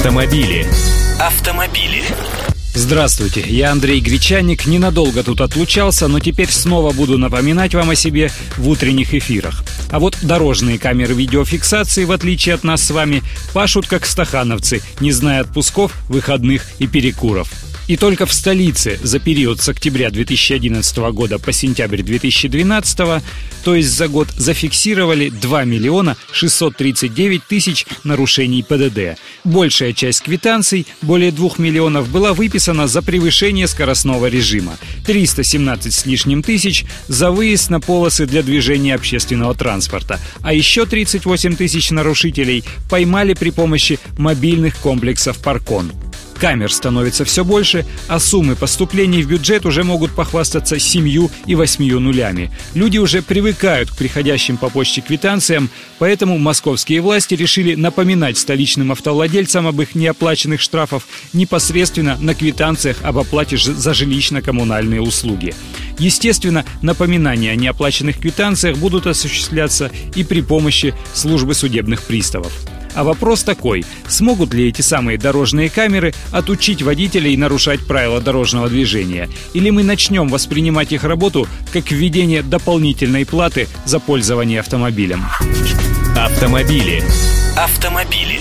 Автомобили. Автомобили. Здравствуйте, я Андрей Гречаник. Ненадолго тут отлучался, но теперь снова буду напоминать вам о себе в утренних эфирах. А вот дорожные камеры видеофиксации, в отличие от нас с вами, пашут как стахановцы, не зная отпусков, выходных и перекуров. И только в столице за период с октября 2011 года по сентябрь 2012, то есть за год, зафиксировали 2 миллиона 639 тысяч нарушений ПДД. Большая часть квитанций, более 2 миллионов, была выписана за превышение скоростного режима. 317 с лишним тысяч за выезд на полосы для движения общественного транспорта. А еще 38 тысяч нарушителей поймали при помощи мобильных комплексов «Паркон». Камер становится все больше, а суммы поступлений в бюджет уже могут похвастаться семью и восьмию нулями. Люди уже привыкают к приходящим по почте квитанциям, поэтому московские власти решили напоминать столичным автовладельцам об их неоплаченных штрафах непосредственно на квитанциях об оплате за жилищно-коммунальные услуги. Естественно, напоминания о неоплаченных квитанциях будут осуществляться и при помощи службы судебных приставов. А вопрос такой, смогут ли эти самые дорожные камеры отучить водителей нарушать правила дорожного движения? Или мы начнем воспринимать их работу как введение дополнительной платы за пользование автомобилем? Автомобили. Автомобили.